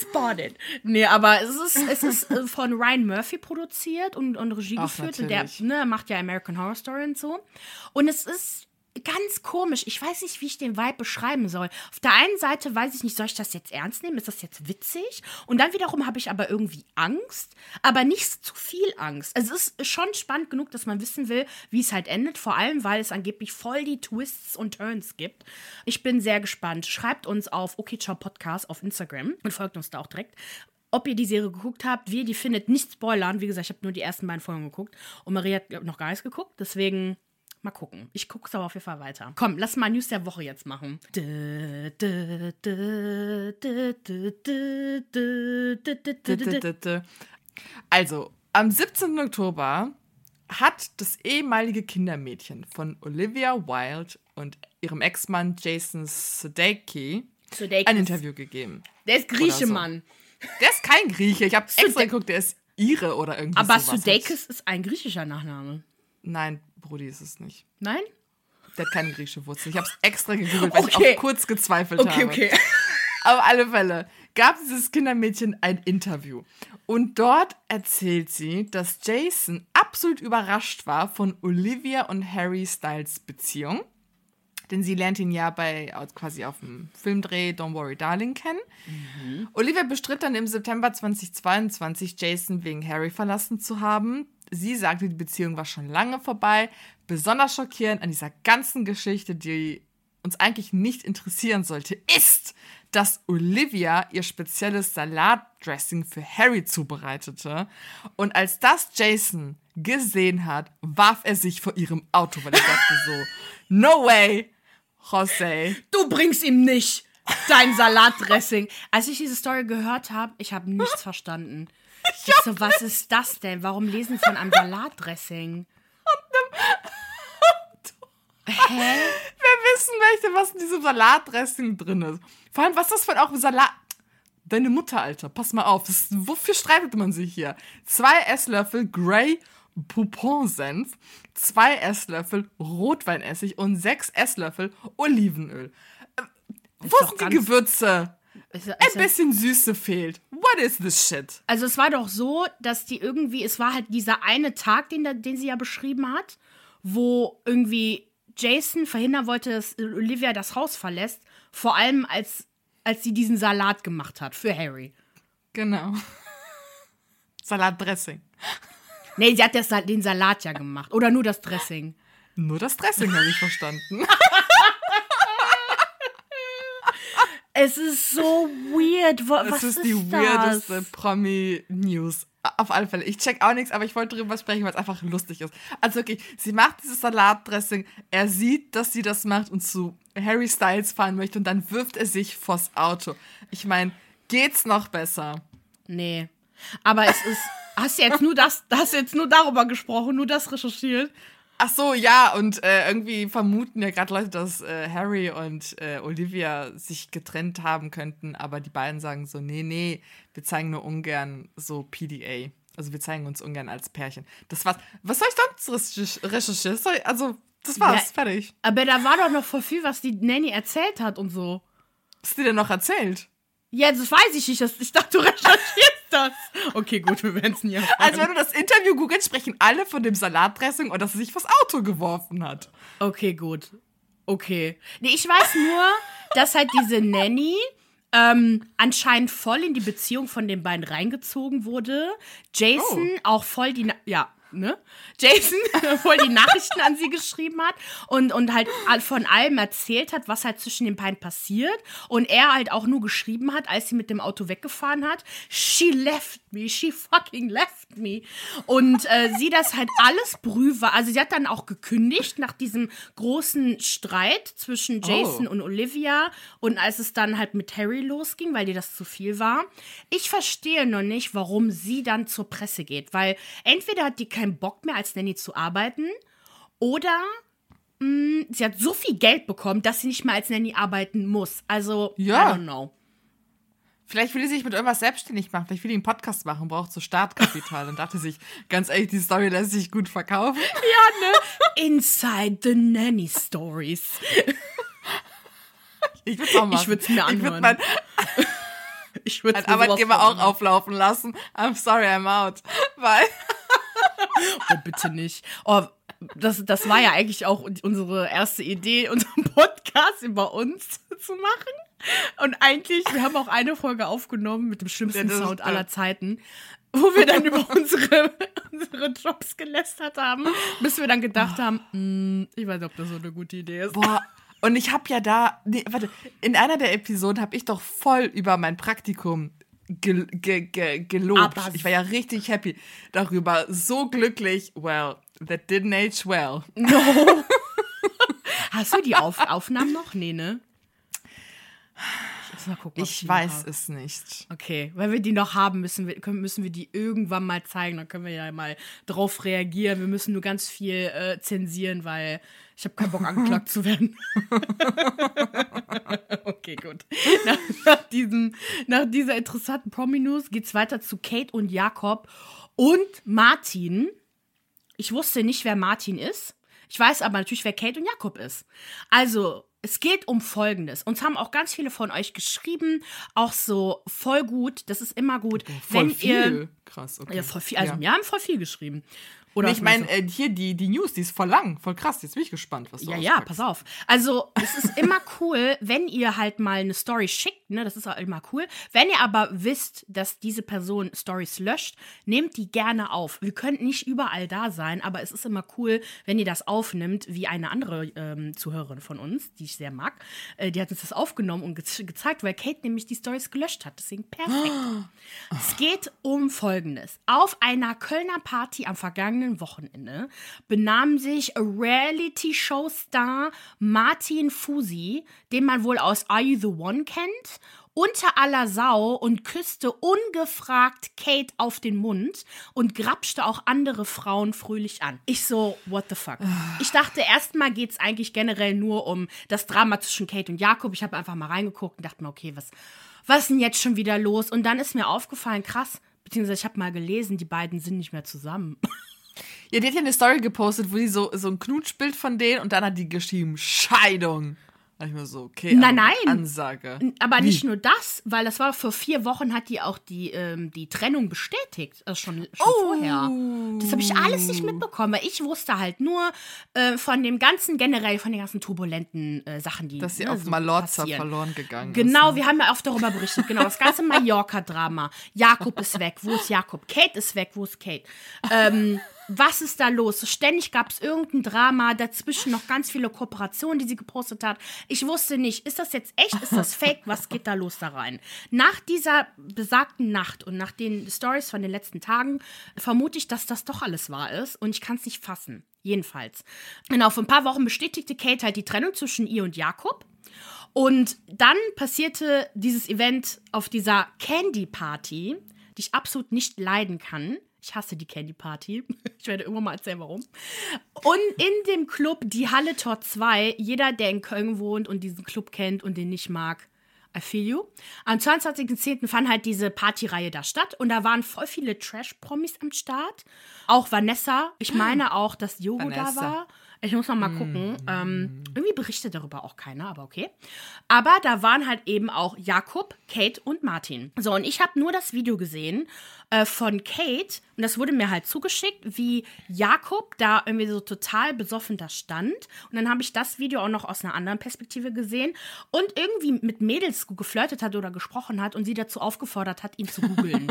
Spotted. Nee, aber es ist, es ist äh, von Ryan Murphy produziert und, und Regie Ach, geführt. Und der ne, macht ja American Horror Story und so. Und es ist ganz komisch. Ich weiß nicht, wie ich den Vibe beschreiben soll. Auf der einen Seite weiß ich nicht, soll ich das jetzt ernst nehmen? Ist das jetzt witzig? Und dann wiederum habe ich aber irgendwie Angst, aber nicht zu viel Angst. Also es ist schon spannend genug, dass man wissen will, wie es halt endet. Vor allem, weil es angeblich voll die Twists und Turns gibt. Ich bin sehr gespannt. Schreibt uns auf Okay Ciao Podcast auf Instagram und folgt uns da auch direkt ob ihr die Serie geguckt habt, wie ihr die findet, nicht spoilern. Wie gesagt, ich habe nur die ersten beiden Folgen geguckt und Maria hat noch gar nichts geguckt. Deswegen Mal gucken. Ich gucke es aber auf jeden Fall weiter. Komm, lass mal News der Woche jetzt machen. Also, am 17. Oktober hat das ehemalige Kindermädchen von Olivia Wilde und ihrem Ex-Mann Jason Sudeikis ein Interview gegeben. Der ist Grieche, so. Mann. Der ist kein Grieche. Ich habe extra geguckt, der ist Ihre oder irgendwas. Aber sowas. Sudeikis ist ein griechischer Nachname. Nein, Brudi ist es nicht. Nein? Der hat keine griechische Wurzel. Ich habe es extra gegoogelt, weil Okay. ich auch kurz gezweifelt Okay, habe. okay. <laughs> Auf alle Fälle gab dieses Kindermädchen ein Interview. Und dort erzählt sie, dass Jason absolut überrascht war von Olivia und Harry Styles Beziehung. Denn sie lernt ihn ja bei quasi auf dem Filmdreh Don't Worry Darling kennen. Olivia bestritt dann im September 2022, Jason wegen Harry verlassen zu haben. Sie sagte, die Beziehung war schon lange vorbei. Besonders schockierend an dieser ganzen Geschichte, die uns eigentlich nicht interessieren sollte, ist, dass Olivia ihr spezielles Salatdressing für Harry zubereitete. Und als das Jason gesehen hat, warf er sich vor ihrem Auto, weil er dachte so, <laughs> no way, Jose. Du bringst ihm nicht dein Salatdressing. Als ich diese Story gehört habe, ich habe nichts verstanden. Ich so, was ist das denn? Warum lesen von einem Salatdressing? <laughs> Hä? Wir wissen welche, was in diesem Salatdressing drin ist. Vor allem, was ist das für ein auch Salat? Deine Mutter, Alter, pass mal auf. Das, wofür streitet man sich hier? Zwei Esslöffel Grey Poupon-Senf, zwei Esslöffel Rotweinessig und sechs Esslöffel Olivenöl. Äh, Wo doch sind die Gewürze? Ist- Ein ist- bisschen Süße fehlt. What is this shit? Also es war doch so, dass die irgendwie, es war halt dieser eine Tag, den, den sie ja beschrieben hat, wo irgendwie Jason verhindern wollte, dass Olivia das Haus verlässt, vor allem als, als sie diesen Salat gemacht hat für Harry. Genau. <laughs> Salatdressing. Nee, sie hat das, den Salat ja gemacht. Oder nur das Dressing. Nur das Dressing habe ich verstanden. <laughs> Es ist so weird. Was ist ist, die das? weirdeste Promi-News. Auf alle Fälle. Ich check auch nichts, aber ich wollte darüber sprechen, weil es einfach lustig ist. Also wirklich, sie macht dieses Salatdressing, er sieht, dass sie das macht und zu Harry Styles fahren möchte und dann wirft er sich vors Auto. Ich meine, geht's noch besser? Nee. Aber es ist. Hast du jetzt nur das, hast du jetzt nur darüber gesprochen, nur das recherchiert? Ach so, ja, und äh, irgendwie vermuten ja gerade Leute, dass äh, Harry und äh, Olivia sich getrennt haben könnten, aber die beiden sagen so, nee, nee, wir zeigen nur ungern so PDA. Also wir zeigen uns ungern als Pärchen. Das war's. Was soll ich sonst recherch- recherchieren? Also, das war's, Ja. fertig. Aber da war doch noch voll viel, was die Nanny erzählt hat und so. Was dir denn noch erzählt? Ja, das weiß ich nicht. Ich dachte, du recherchierst das. Okay, gut, wir werden es nie erfahren. Also wenn du das Interview googelst, sprechen alle von dem Salatdressing und dass er sich vors Auto geworfen hat. Okay, gut. Okay. Nee, ich weiß nur, dass halt diese Nanny ähm, anscheinend voll in die Beziehung von den beiden reingezogen wurde. Jason auch voll die, Na ja, ne? Jason <laughs> voll die Nachrichten an sie geschrieben hat und, und halt von allem erzählt hat, was halt zwischen den beiden passiert. Und er halt auch nur geschrieben hat, als sie mit dem Auto weggefahren hat, she left me, she fucking left me. Und äh, sie das halt alles brüh war. Also sie hat dann auch gekündigt nach diesem großen Streit zwischen Jason Oh. und Olivia und als es dann halt mit Harry losging, weil dir das zu viel war. Ich verstehe noch nicht, warum sie dann zur Presse geht, weil entweder hat die keinen Bock mehr als Nanny zu arbeiten oder mh, sie hat so viel Geld bekommen, dass sie nicht mehr als Nanny arbeiten muss. Also, Ja. I don't know. Vielleicht will sie sich mit irgendwas selbstständig machen. Vielleicht will sie einen Podcast machen, braucht so Startkapital. Und dachte sich, ganz ehrlich, die Story lässt sich gut verkaufen. Inside the Nanny Stories. Ich würde würd's mir Ich würde anhören. <laughs> Ich würde mein Arbeitgeber auch auflaufen lassen. I'm sorry, I'm out. Weil, Oh, bitte nicht. Oh, das, das war ja eigentlich auch unsere erste Idee, unseren Podcast über uns zu machen. Und eigentlich, wir haben auch eine Folge aufgenommen mit dem schlimmsten Ja, Sound aller Zeiten, wo wir dann über unsere, unsere Jobs gelästert haben, bis wir dann gedacht haben, "Hm, ich weiß nicht, ob das so eine gute Idee ist. boah. Und ich habe ja da, nee, warte, in einer der Episoden habe ich doch voll über mein Praktikum ge, ge, ge, gelobt. Aber- ich war ja richtig happy darüber. So glücklich. Well, that didn't age well. <laughs> Hast du die Auf Aufnahmen noch? Nee, ne? Muss mal gucken. Ich die weiß es nicht. Okay, weil wir die noch haben, müssen wir, können, müssen wir die irgendwann mal zeigen. Dann können wir ja mal drauf reagieren. Wir müssen nur ganz viel äh, zensieren, weil ich habe keinen Bock, <laughs> angeklagt zu werden. <laughs> okay, gut. Nach, nach, diesem, nach dieser interessanten Promi-News geht es weiter zu Kate und Jakob und Martin. Ich wusste nicht, wer Martin ist. Ich weiß aber natürlich, wer Kate und Jakob ist. Also, es geht um Folgendes. Uns haben auch ganz viele von euch geschrieben, auch so voll gut. Das ist immer gut, Voll wenn viel. ihr. Krass, okay. Ja, voll viel. Also, Ja. wir haben voll viel geschrieben. Oder Nee, ich meine, äh, hier die, die News, die ist voll lang, voll krass. Jetzt bin ich gespannt, was du Ja, ja, auspackst. pass auf. Also, es ist immer cool, wenn ihr halt mal eine Story schickt, ne? Das ist auch immer cool. Wenn ihr aber wisst, dass diese Person Stories löscht, nehmt die gerne auf. Wir können nicht überall da sein, aber es ist immer cool, wenn ihr das aufnimmt, wie eine andere ähm, Zuhörerin von uns, die ich sehr mag. Äh, die hat uns das aufgenommen und ge gezeigt, weil Kate nämlich die Stories gelöscht hat. Deswegen perfekt. <gasps> Es geht um Folgendes. Auf einer Kölner Party am vergangenen Wochenende benahm sich Reality-Show-Star Martin Fusi, den man wohl aus Are You the One kennt, unter aller Sau und küsste ungefragt Kate auf den Mund und grapschte auch andere Frauen fröhlich an. Ich so, what the fuck? Ich dachte, erstmal geht es eigentlich generell nur um das Drama zwischen Kate und Jakob. Ich habe einfach mal reingeguckt und dachte mir, okay, was, was ist denn jetzt schon wieder los? Und dann ist mir aufgefallen, krass, beziehungsweise ich habe mal gelesen, die beiden sind nicht mehr zusammen. Ja, die hat ja eine Story gepostet, wo die so, so ein Knutschbild von denen und dann hat die geschrieben, Scheidung. Da ich mir so, okay, Nein, nein. Ansage. Aber nicht nur das, weil das war vor vier Wochen, hat die auch die, ähm, die Trennung bestätigt. Also schon, schon vorher. Das habe ich alles nicht mitbekommen, weil ich wusste halt nur äh, von dem ganzen, generell von den ganzen turbulenten äh, Sachen, die Dass sie ne, auf so passieren. verloren gegangen ist. Genau, wir haben ja oft darüber berichtet. Genau, das ganze <laughs> Mallorca-Drama. Jakob ist weg. Wo ist Jakob? Kate ist weg. Wo ist Kate? Ähm, was ist da los? Ständig gab es irgendein Drama, dazwischen noch ganz viele Kooperationen, die sie gepostet hat. Ich wusste nicht, ist das jetzt echt? Ist das <laughs> fake? Was geht da los da rein? Nach dieser besagten Nacht und nach den Stories von den letzten Tagen vermute ich, dass das doch alles wahr ist und ich kann es nicht fassen. Jedenfalls. Genau, vor ein paar Wochen bestätigte Kate halt die Trennung zwischen ihr und Jakob. Und dann passierte dieses Event auf dieser Candy Party, die ich absolut nicht leiden kann. Ich hasse die Candy Party. <laughs> Ich werde irgendwann mal erzählen, warum. Und in dem Club, die Halle Tor 2, jeder, der in Köln wohnt und diesen Club kennt und den nicht mag, I feel you. Am 22.10. fand halt diese Partyreihe da statt und da waren voll viele Trash-Promis am Start. Auch Vanessa. Ich meine auch, dass Yogo da war. Ich muss noch mal gucken. Ähm, irgendwie berichtet darüber auch keiner, aber okay. Aber da waren halt eben auch Jakob, Kate und Martin. So, und ich habe nur das Video gesehen äh, von Kate und das wurde mir halt zugeschickt, wie Jakob da irgendwie so total besoffen da stand. Und dann habe ich das Video auch noch aus einer anderen Perspektive gesehen und irgendwie mit Mädels geflirtet hat oder gesprochen hat und sie dazu aufgefordert hat, ihn zu googeln.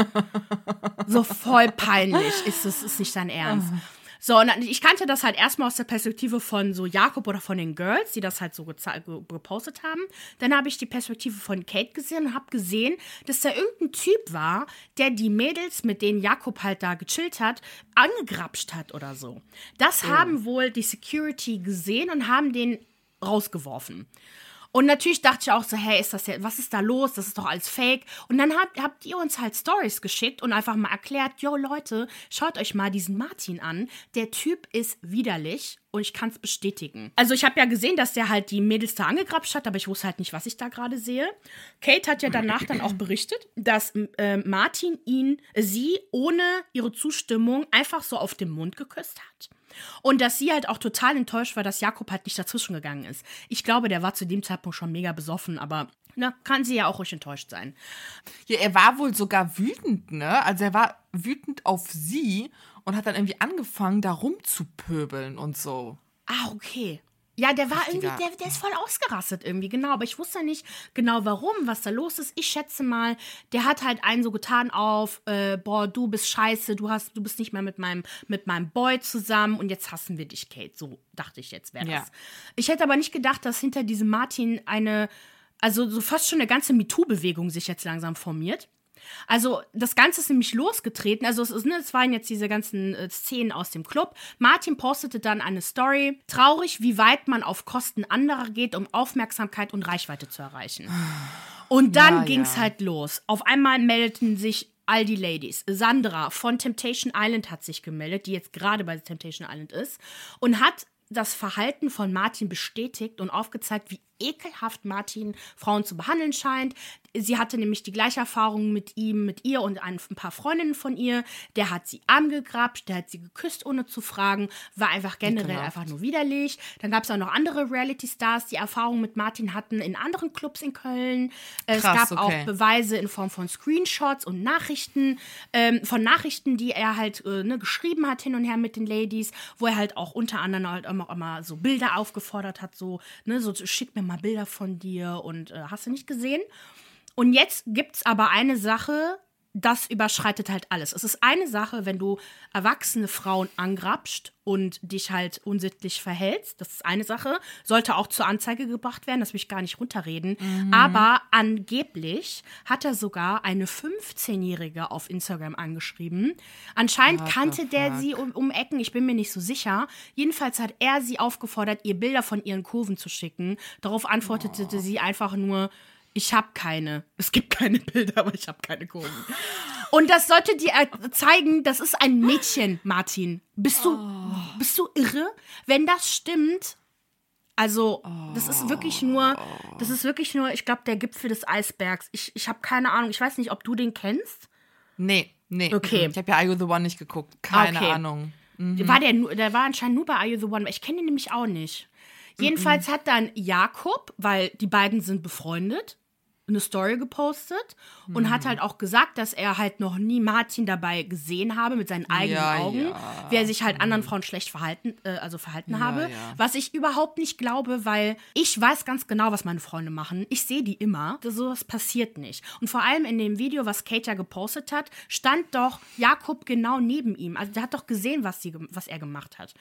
<laughs> so voll peinlich. Ist es ist nicht dein Ernst. So, und ich kannte das halt erstmal aus der Perspektive von so Jakob oder von den Girls, die das halt so gepostet haben. Dann habe ich die Perspektive von Kate gesehen und habe gesehen, dass da irgendein Typ war, der die Mädels, mit denen Jakob halt da gechillt hat, angegrapscht hat oder so. Das haben wohl die Security gesehen und haben den rausgeworfen. Und natürlich dachte ich auch so, hey, ist das ja, was ist da los? Das ist doch alles fake. Und dann habt, habt ihr uns halt Stories geschickt und einfach mal erklärt, yo Leute, schaut euch mal diesen Martin an. Der Typ ist widerlich und ich kann es bestätigen. Also ich habe ja gesehen, dass der halt die Mädels da angegrapscht hat, aber ich wusste halt nicht, was ich da gerade sehe. Kate hat ja danach dann auch berichtet, dass äh, Martin ihn, sie ohne ihre Zustimmung einfach so auf den Mund geküsst hat. Und dass sie halt auch total enttäuscht war, dass Jakob halt nicht dazwischen gegangen ist. Ich glaube, der war zu dem Zeitpunkt schon mega besoffen, aber na, kann sie ja auch ruhig enttäuscht sein. Ja, er war wohl sogar wütend, ne? Also er war wütend auf sie und hat dann irgendwie angefangen, da rumzupöbeln und so. Ah, okay. Ja, der war irgendwie, Richtiger- der, der ist voll ausgerastet irgendwie, genau. Aber ich wusste nicht genau warum, was da los ist. Ich schätze mal, der hat halt einen so getan auf, äh, boah, du bist scheiße, du hast, du bist nicht mehr mit meinem, mit meinem Boy zusammen und jetzt hassen wir dich, Kate. So dachte ich jetzt, wäre das. Ja. Ich hätte aber nicht gedacht, dass hinter diesem Martin eine, also so fast schon eine ganze MeToo-Bewegung sich jetzt langsam formiert. Also das Ganze ist nämlich losgetreten. Also es, ist, ne, es waren jetzt diese ganzen äh, Szenen aus dem Club. Martin postete dann eine Story. Traurig, wie weit man auf Kosten anderer geht, um Aufmerksamkeit und Reichweite zu erreichen. Und dann Ja, ging's ja. halt los. Auf einmal meldeten sich all die Ladies. Sandra von Temptation Island hat sich gemeldet, die jetzt gerade bei Temptation Island ist, und hat das Verhalten von Martin bestätigt und aufgezeigt, wie ekelhaft Martin Frauen zu behandeln scheint. Sie hatte nämlich die gleiche Erfahrung mit ihm, mit ihr und ein paar Freundinnen von ihr. Der hat sie angegrapscht, der hat sie geküsst, ohne zu fragen, war einfach generell Ekelhaft. einfach nur widerlich. Dann gab es auch noch andere Reality-Stars, die Erfahrung mit Martin hatten in anderen Clubs in Köln. Äh, Krass, es gab okay. auch Beweise in Form von Screenshots und Nachrichten, ähm, von Nachrichten, die er halt äh, ne, geschrieben hat hin und her mit den Ladies, wo er halt auch unter anderem halt immer, immer so Bilder aufgefordert hat, so, ne, so schick mir mal Bilder von dir und äh, hast du nicht gesehen? Und jetzt gibt's aber eine Sache, das überschreitet halt alles. Es ist eine Sache, wenn du erwachsene Frauen angrapscht und dich halt unsittlich verhältst. Das ist eine Sache. Sollte auch zur Anzeige gebracht werden, das will ich gar nicht runterreden. Aber angeblich hat er sogar eine 15-Jährige auf Instagram angeschrieben. Anscheinend What kannte der sie um, um Ecken, ich bin mir nicht so sicher. Jedenfalls hat er sie aufgefordert, ihr Bilder von ihren Kurven zu schicken. Darauf antwortete sie einfach nur, ich habe keine. Es gibt keine Bilder, aber ich habe keine Kurven. Und das sollte dir äh, zeigen, das ist ein Mädchen, Martin. Bist du, bist du irre? Wenn das stimmt, also, das ist wirklich nur, das ist wirklich nur, ich glaube, der Gipfel des Eisbergs. Ich, ich habe keine Ahnung. Ich weiß nicht, ob du den kennst. Nee, nee. Okay. Ich habe ja Are You the One nicht geguckt. Keine Okay. Ahnung. War der, nur- der war anscheinend nur bei Are You the One. Ich kenne ihn nämlich auch nicht. Jedenfalls hat dann Jakob, weil die beiden sind befreundet, eine Story gepostet und hat halt auch gesagt, dass er halt noch nie Martin dabei gesehen habe mit seinen eigenen Ja, Augen, ja. wie er sich halt anderen Frauen schlecht verhalten, äh, also verhalten habe. ja. Was ich überhaupt nicht glaube, weil ich weiß ganz genau, was meine Freunde machen. Ich sehe die immer. Das, sowas passiert nicht. Und vor allem in dem Video, was Kate ja gepostet hat, stand doch Jakob genau neben ihm. Also der hat doch gesehen, was, sie, was er gemacht hat.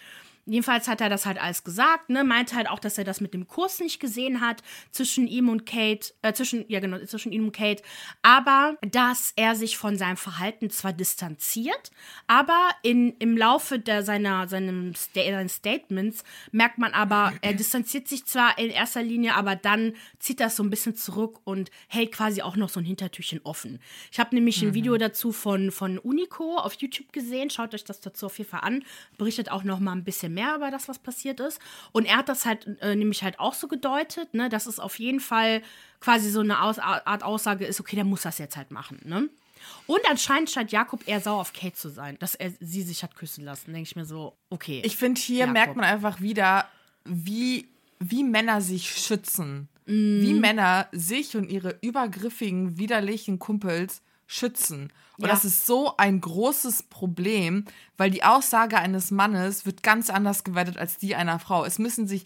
Jedenfalls hat er das halt alles gesagt, ne? Meinte halt auch, dass er das mit dem Kurs nicht gesehen hat zwischen ihm und Kate, äh, zwischen, ja genau, zwischen ihm und Kate, aber dass er sich von seinem Verhalten zwar distanziert, aber in, im Laufe der, seiner, seinem seinen Statements merkt man aber, er distanziert sich zwar in erster Linie, aber dann zieht das so ein bisschen zurück und hält quasi auch noch so ein Hintertürchen offen. Ich habe nämlich ein Video dazu von, von Unico auf YouTube gesehen, schaut euch das dazu auf jeden Fall an, berichtet auch noch mal ein bisschen mehr über das, was passiert ist. Und er hat das halt äh, nämlich halt auch so gedeutet, ne, dass es auf jeden Fall quasi so eine Aus Art Aussage ist, okay, der muss das jetzt halt machen, ne? Und anscheinend scheint Jakob eher sauer auf Kate zu sein, dass er sie sich hat küssen lassen. Denke ich mir so, okay. Ich finde, hier Jakob. merkt man einfach wieder, wie, wie Männer sich schützen. Mhm. Wie Männer sich und ihre übergriffigen, widerlichen Kumpels schützen. Und Ja. das ist so ein großes Problem, weil die Aussage eines Mannes wird ganz anders gewertet als die einer Frau. Es müssen sich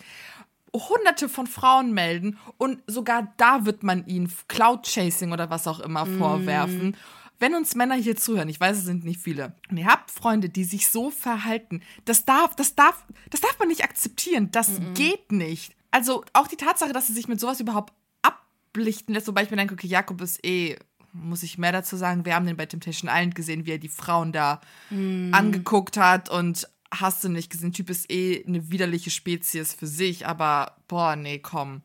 hunderte von Frauen melden und sogar da wird man ihnen Cloud-Chasing oder was auch immer vorwerfen. Wenn uns Männer hier zuhören, ich weiß, es sind nicht viele, und ihr habt Freunde, die sich so verhalten, das darf, das darf, das darf man nicht akzeptieren. Das geht nicht. Also auch die Tatsache, dass sie sich mit sowas überhaupt ablichten lässt, wobei ich mir denke, okay, Jakob ist eh, muss ich mehr dazu sagen, wir haben den bei Temptation Island gesehen, wie er die Frauen da angeguckt hat und hast du nicht gesehen, Typ ist eh eine widerliche Spezies für sich, aber boah, nee, komm.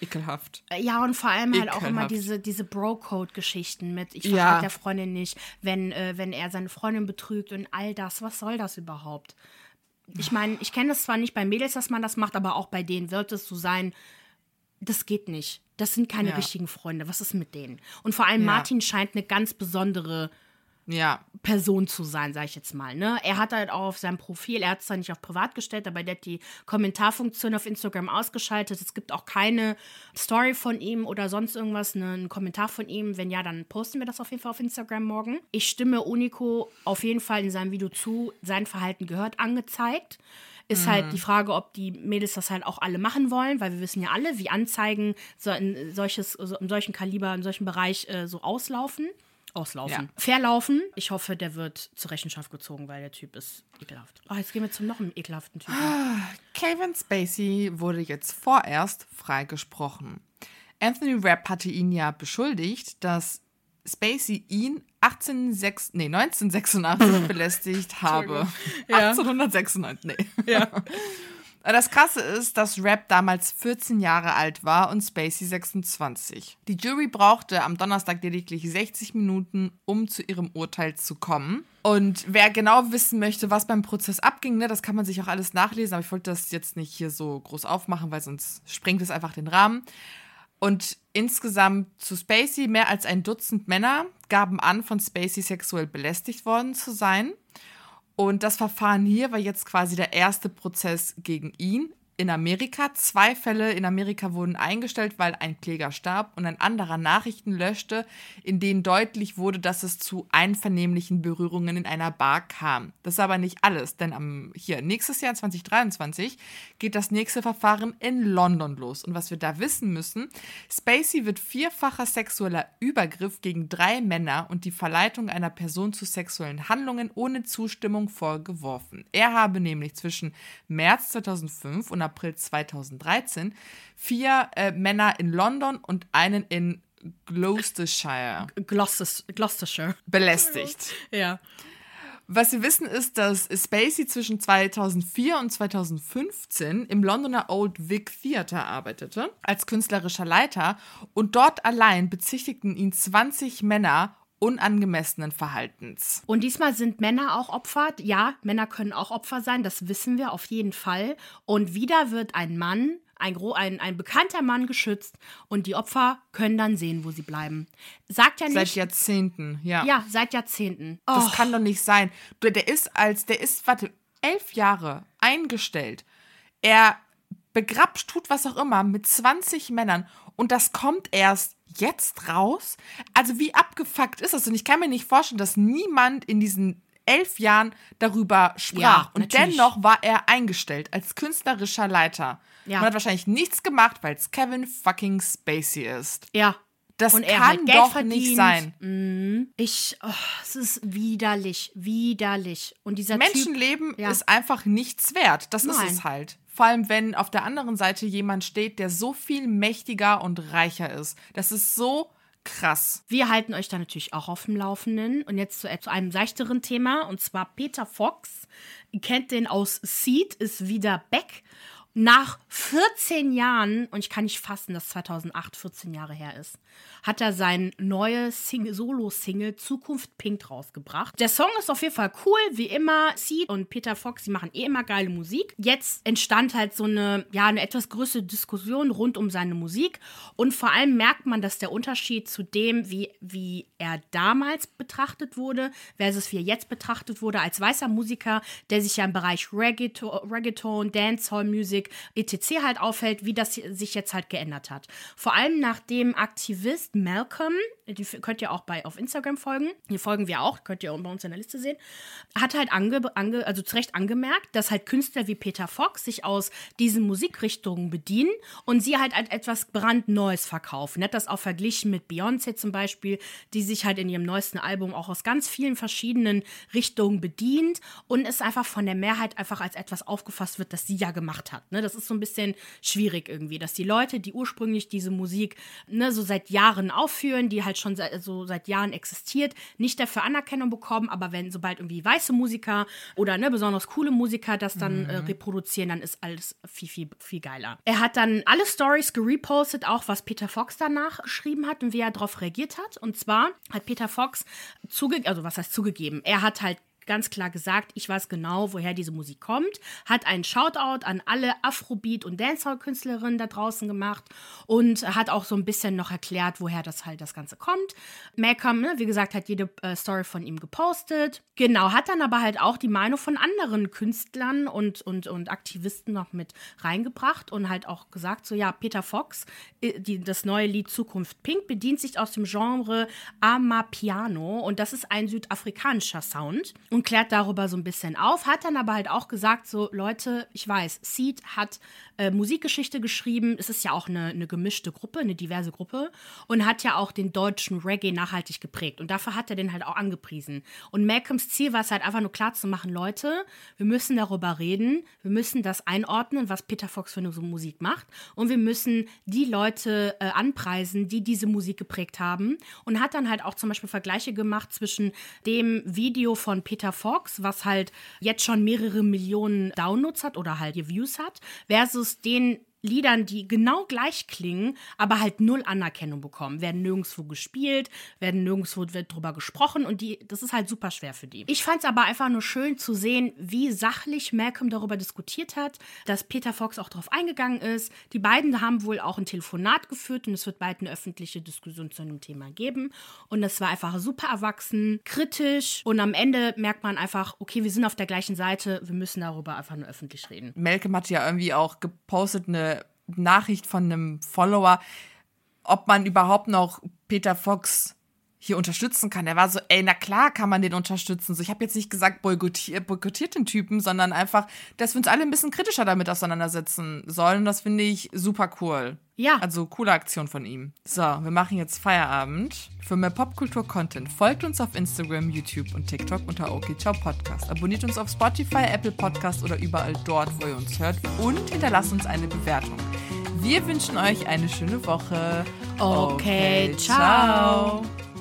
Ekelhaft. Ja, und vor allem halt auch immer Ekelhaft. diese, diese Bro-Code-Geschichten mit, ich Ja. verrate der Freundin nicht, wenn, äh, wenn er seine Freundin betrügt und all das. Was soll das überhaupt? Ich meine, ich kenne das zwar nicht bei Mädels, dass man das macht, aber auch bei denen wird es so sein, das geht nicht. Das sind keine Ja. richtigen Freunde. Was ist mit denen? Und vor allem Ja. Martin scheint eine ganz besondere Ja, Person zu sein, sag ich jetzt mal. Ne? Er hat halt auch auf seinem Profil, er hat es zwar nicht auf privat gestellt, aber der hat die Kommentarfunktion auf Instagram ausgeschaltet. Es gibt auch keine Story von ihm oder sonst irgendwas, ne, einen Kommentar von ihm. Wenn ja, dann posten wir das auf jeden Fall auf Instagram morgen. Ich stimme Unico auf jeden Fall in seinem Video zu. Sein Verhalten gehört angezeigt. Ist halt die Frage, ob die Mädels das halt auch alle machen wollen, weil wir wissen ja alle, wie Anzeigen so in, solches, so in solchen Kaliber, in solchem Bereich äh, so auslaufen. Auslaufen. Ja. Verlaufen. Ich hoffe, der wird zur Rechenschaft gezogen, weil der Typ ist ekelhaft. Oh, jetzt gehen wir zum noch einem ekelhaften Typen. <gasps> Kevin Spacey wurde jetzt vorerst freigesprochen. Anthony Rapp hatte ihn ja beschuldigt, dass Spacey ihn 1806, nee, 1986 <laughs> belästigt habe. 1896, nee. <laughs> Das Krasse ist, dass Rap damals 14 Jahre alt war und Spacey 26. Die Jury brauchte am Donnerstag lediglich 60 Minuten, um zu ihrem Urteil zu kommen. Und wer genau wissen möchte, was beim Prozess abging, ne, das kann man sich auch alles nachlesen, aber ich wollte das jetzt nicht hier so groß aufmachen, weil sonst sprengt es einfach den Rahmen. Und insgesamt zu Spacey mehr als ein Dutzend Männer gaben an, von Spacey sexuell belästigt worden zu sein. Und das Verfahren hier war jetzt quasi der erste Prozess gegen ihn in Amerika. Zwei Fälle in Amerika wurden eingestellt, weil ein Kläger starb und ein anderer Nachrichten löschte, in denen deutlich wurde, dass es zu einvernehmlichen Berührungen in einer Bar kam. Das ist aber nicht alles, denn am, hier nächstes Jahr 2023 geht das nächste Verfahren in London los. Und was wir da wissen müssen, Spacey wird vierfacher sexueller Übergriff gegen drei Männer und die Verleitung einer Person zu sexuellen Handlungen ohne Zustimmung vorgeworfen. Er habe nämlich zwischen März 2005 und April 2013 vier äh, Männer in London und einen in Gloucestershire Gloucestershire belästigt. <laughs> Ja. Was wir wissen ist, dass Spacey zwischen 2004 und 2015 im Londoner Old Vic Theatre arbeitete als künstlerischer Leiter und dort allein bezichtigten ihn 20 Männer unangemessenen Verhaltens. Und diesmal sind Männer auch Opfer. Ja, Männer können auch Opfer sein, das wissen wir auf jeden Fall. Und wieder wird ein Mann, ein, ein, ein bekannter Mann geschützt und die Opfer können dann sehen, wo sie bleiben. Sagt ja nicht. Seit Jahrzehnten, ja. Ja, seit Jahrzehnten. Das kann doch nicht sein. Der ist als, der ist, warte, elf Jahre eingestellt. Er begrapscht, tut was auch immer mit 20 Männern und das kommt erst jetzt raus? Also wie abgefuckt ist das? Und ich kann mir nicht vorstellen, dass niemand in diesen elf Jahren darüber sprach. Ja, und natürlich. dennoch war er eingestellt als künstlerischer Leiter. Ja. Man hat wahrscheinlich nichts gemacht, weil es Kevin fucking Spacey ist. Ja. Das Und er kann halt Geld doch verdient. nicht sein. Mhm. Ich, oh, es ist widerlich, widerlich. Und dieser Typ, Menschenleben Ja. ist einfach nichts wert. Das Nein. ist es halt. Vor allem, wenn auf der anderen Seite jemand steht, der so viel mächtiger und reicher ist. Das ist so krass. Wir halten euch da natürlich auch auf dem Laufenden. Und jetzt zu, zu einem seichteren Thema, und zwar Peter Fox. Ihr kennt den aus Seed, ist wieder back. Nach 14 Jahren, und ich kann nicht fassen, dass 2008 14 Jahre her ist, hat er sein neues Sing Solo-Single Zukunft Pink rausgebracht. Der Song ist auf jeden Fall cool, wie immer. Seed und Peter Fox, die machen eh immer geile Musik. Jetzt entstand halt so eine, ja, eine etwas größere Diskussion rund um seine Musik. Und vor allem merkt man, dass der Unterschied zu dem, wie, wie er damals betrachtet wurde, versus wie er jetzt betrachtet wurde, als weißer Musiker, der sich ja im Bereich Reggaeton, Reggaeton Dancehall Music, etc. halt aufhält, wie das sich jetzt halt geändert hat. Vor allem nachdem Aktivist Malcolm, die könnt ihr auch bei auf Instagram folgen, hier folgen wir auch, könnt ihr auch bei uns in der Liste sehen, hat halt ange, ange, also zu Recht angemerkt, dass halt Künstler wie Peter Fox sich aus diesen Musikrichtungen bedienen und sie halt als etwas brandneues verkaufen. Er hat das auch verglichen mit Beyoncé zum Beispiel, die sich halt in ihrem neuesten Album auch aus ganz vielen verschiedenen Richtungen bedient und es einfach von der Mehrheit einfach als etwas aufgefasst wird, das sie ja gemacht hat. Ne? Das ist so ein bisschen schwierig irgendwie, dass die Leute, die ursprünglich diese Musik ne, so seit Jahren aufführen, die halt schon seit, so seit Jahren existiert, nicht dafür Anerkennung bekommen, aber wenn sobald irgendwie weiße Musiker oder ne, besonders coole Musiker das dann äh, reproduzieren, dann ist alles viel, viel, viel geiler. Er hat dann alle Stories gerepostet, auch was Peter Fox danach geschrieben hat und wie er darauf reagiert hat. Und zwar hat Peter Fox zugegeben, also was heißt zugegeben, er hat halt ganz klar gesagt, ich weiß genau, woher diese Musik kommt, hat einen Shoutout an alle Afrobeat- und Dancehall-Künstlerinnen da draußen gemacht und hat auch so ein bisschen noch erklärt, woher das halt das Ganze kommt. Malcolm, ne, wie gesagt, hat jede äh, Story von ihm gepostet. Genau, hat dann aber halt auch die Meinung von anderen Künstlern und, und, und Aktivisten noch mit reingebracht und halt auch gesagt, so ja, Peter Fox, äh, die, das neue Lied Zukunft Pink bedient sich aus dem Genre Amapiano und das ist ein südafrikanischer Sound und klärt darüber so ein bisschen auf, hat dann aber halt auch gesagt, so Leute, ich weiß, Seed hat äh, Musikgeschichte geschrieben, es ist ja auch eine, eine gemischte Gruppe, eine diverse Gruppe und hat ja auch den deutschen Reggae nachhaltig geprägt. Und dafür hat er den halt auch angepriesen. Und Malcolms Ziel war es halt einfach nur klar zu machen, Leute, wir müssen darüber reden, wir müssen das einordnen, was Peter Fox für eine so Musik macht. Und wir müssen die Leute äh, anpreisen, die diese Musik geprägt haben. Und hat dann halt auch zum Beispiel Vergleiche gemacht zwischen dem Video von Peter Peter Fox, was halt jetzt schon mehrere Millionen Downloads hat oder halt Views hat, versus den Liedern, die genau gleich klingen, aber halt null Anerkennung bekommen. Werden nirgendwo gespielt, werden nirgendwo wird drüber gesprochen und die, das ist halt super schwer für die. Ich fand es aber einfach nur schön zu sehen, wie sachlich Malcolm darüber diskutiert hat, dass Peter Fox auch darauf eingegangen ist. Die beiden haben wohl auch ein Telefonat geführt und es wird bald eine öffentliche Diskussion zu einem Thema geben. Und das war einfach super erwachsen, kritisch und am Ende merkt man einfach, okay, wir sind auf der gleichen Seite, wir müssen darüber einfach nur öffentlich reden. Malcolm hat ja irgendwie auch gepostet eine Nachricht von einem Follower, ob man überhaupt noch Peter Fox hier unterstützen kann. Er war so, ey, na klar kann man den unterstützen. So, ich habe jetzt nicht gesagt, boykottiert, boykottiert den Typen, sondern einfach, dass wir uns alle ein bisschen kritischer damit auseinandersetzen sollen. Das finde ich super cool. Ja. Also coole Aktion von ihm. So, wir machen jetzt Feierabend. Für mehr Popkultur-Content folgt uns auf Instagram, YouTube und TikTok unter OK Ciao Podcast. Abonniert uns auf Spotify, Apple Podcast oder überall dort, wo ihr uns hört und hinterlasst uns eine Bewertung. Wir wünschen euch eine schöne Woche. Okay, okay ciao. ciao.